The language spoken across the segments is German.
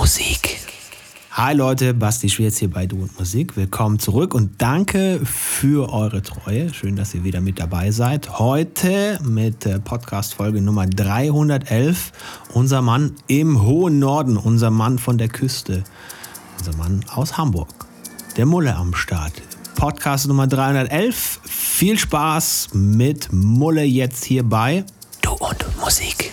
Musik. Hi Leute, Basti Schwierz hier bei Du und Musik. Willkommen zurück und danke für eure Treue. Schön, dass ihr wieder mit dabei seid. Heute mit Podcast Folge Nummer 311. Unser Mann im hohen Norden, unser Mann von der Küste, unser Mann aus Hamburg. Der Mulle am Start. Podcast Nummer 311. Viel Spaß mit Mulle jetzt hier bei Du und Musik.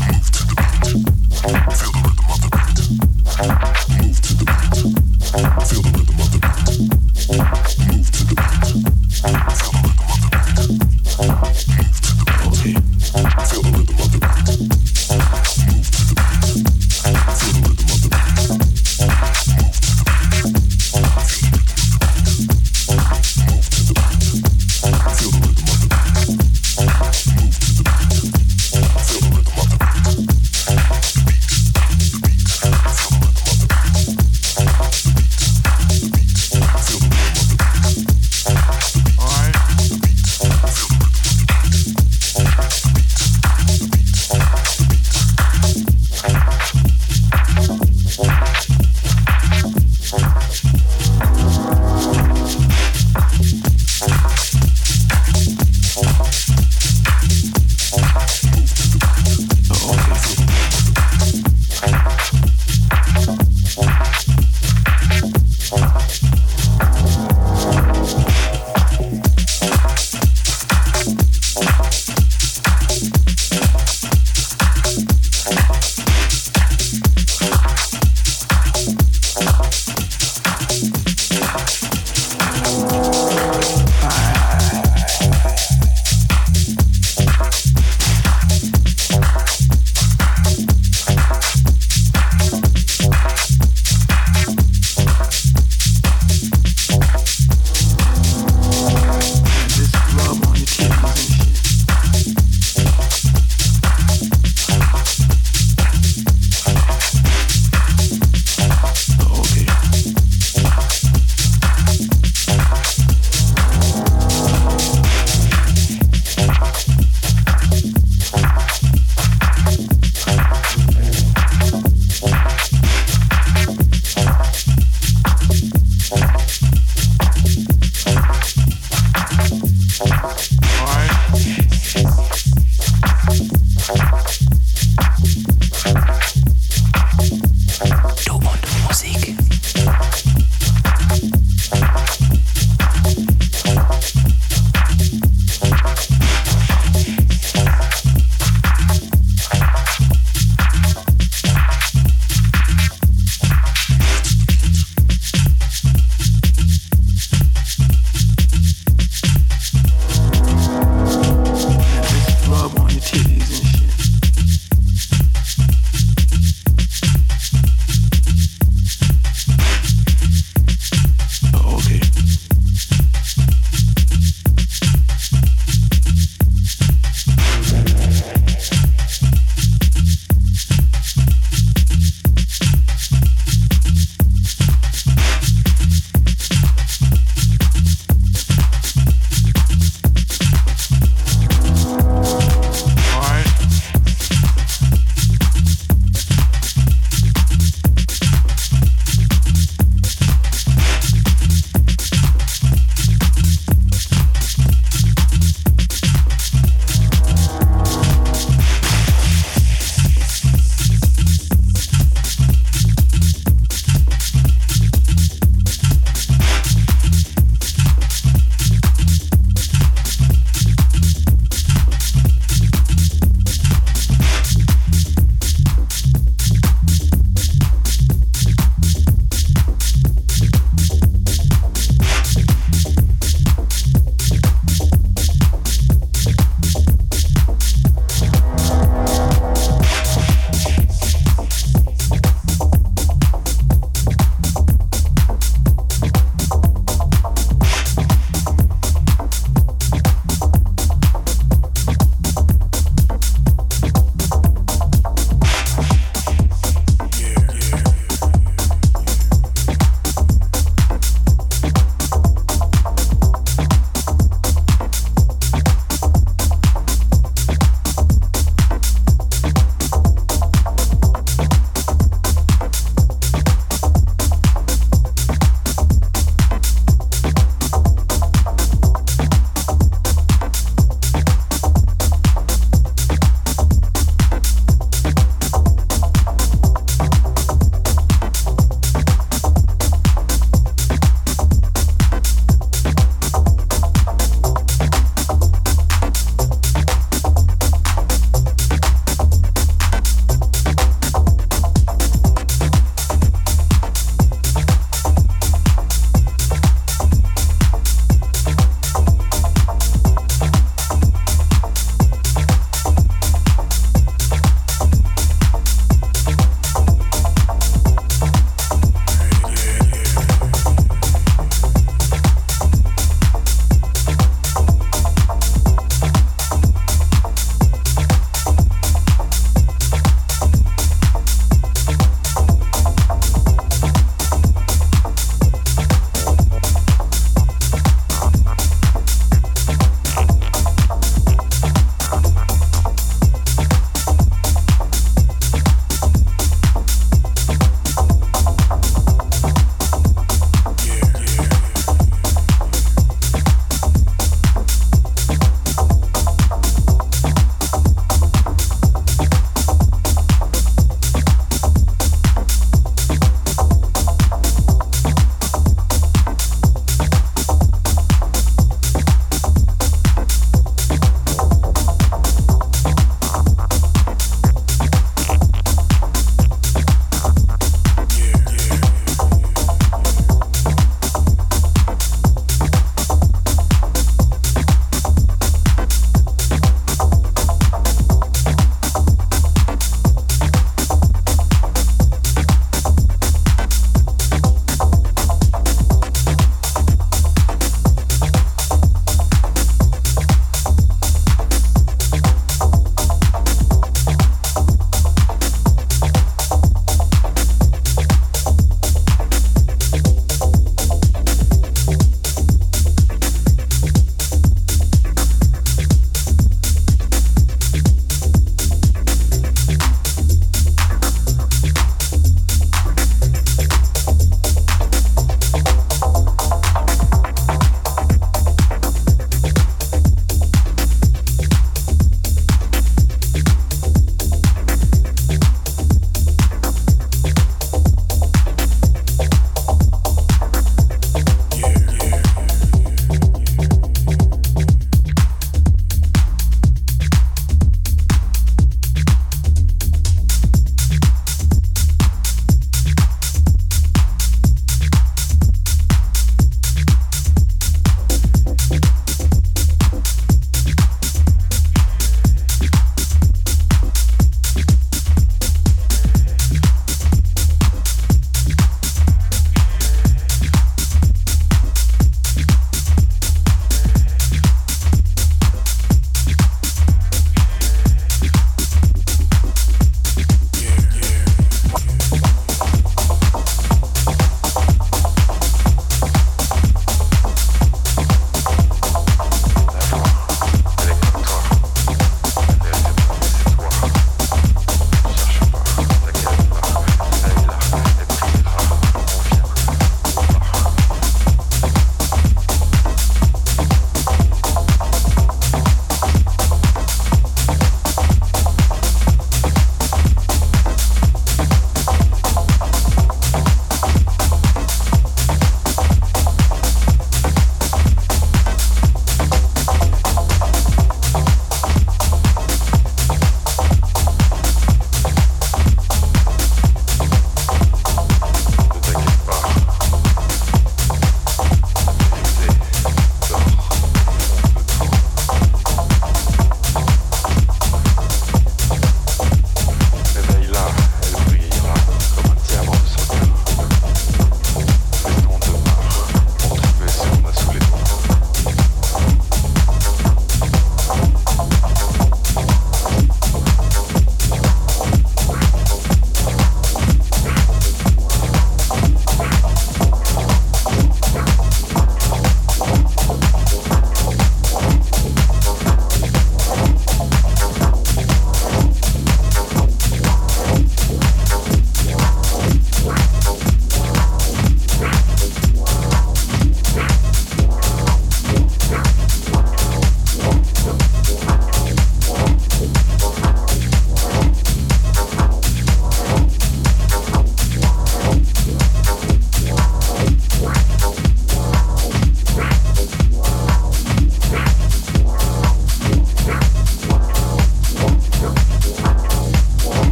Move to the beat. Feel the rhythm of the beat.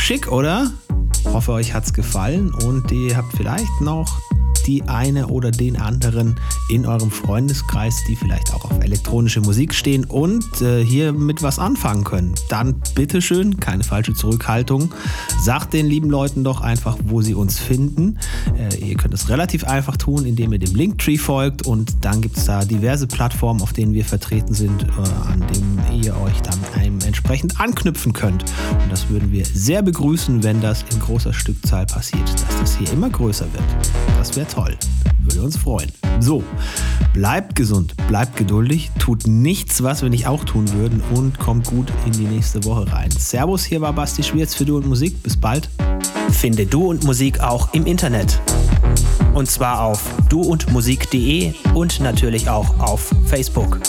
Schick, oder? Hoffe, euch hat's gefallen und ihr habt vielleicht noch die eine oder den anderen in eurem Freundeskreis, die vielleicht auch auf elektronische Musik stehen und äh, hier mit was anfangen können. Dann bitteschön, keine falsche Zurückhaltung. Sagt den lieben Leuten doch einfach, wo sie uns finden. Äh, ihr könnt es relativ einfach tun, indem ihr dem Linktree folgt und dann gibt es da diverse Plattformen, auf denen wir vertreten sind, äh, an denen ihr euch dann einem entsprechend anknüpfen könnt. Und das würden wir sehr begrüßen, wenn das in großer Stückzahl passiert, dass das hier immer größer wird. Das wäre toll. Würde uns freuen. So, bleibt gesund, bleibt geduldig, tut nichts, was wir nicht auch tun würden und kommt gut in die nächste Woche rein. Servus, hier war Basti Schwierz für Du und Musik. Bis bald. Finde Du und Musik auch im Internet. Und zwar auf duundmusik.de und natürlich auch auf Facebook.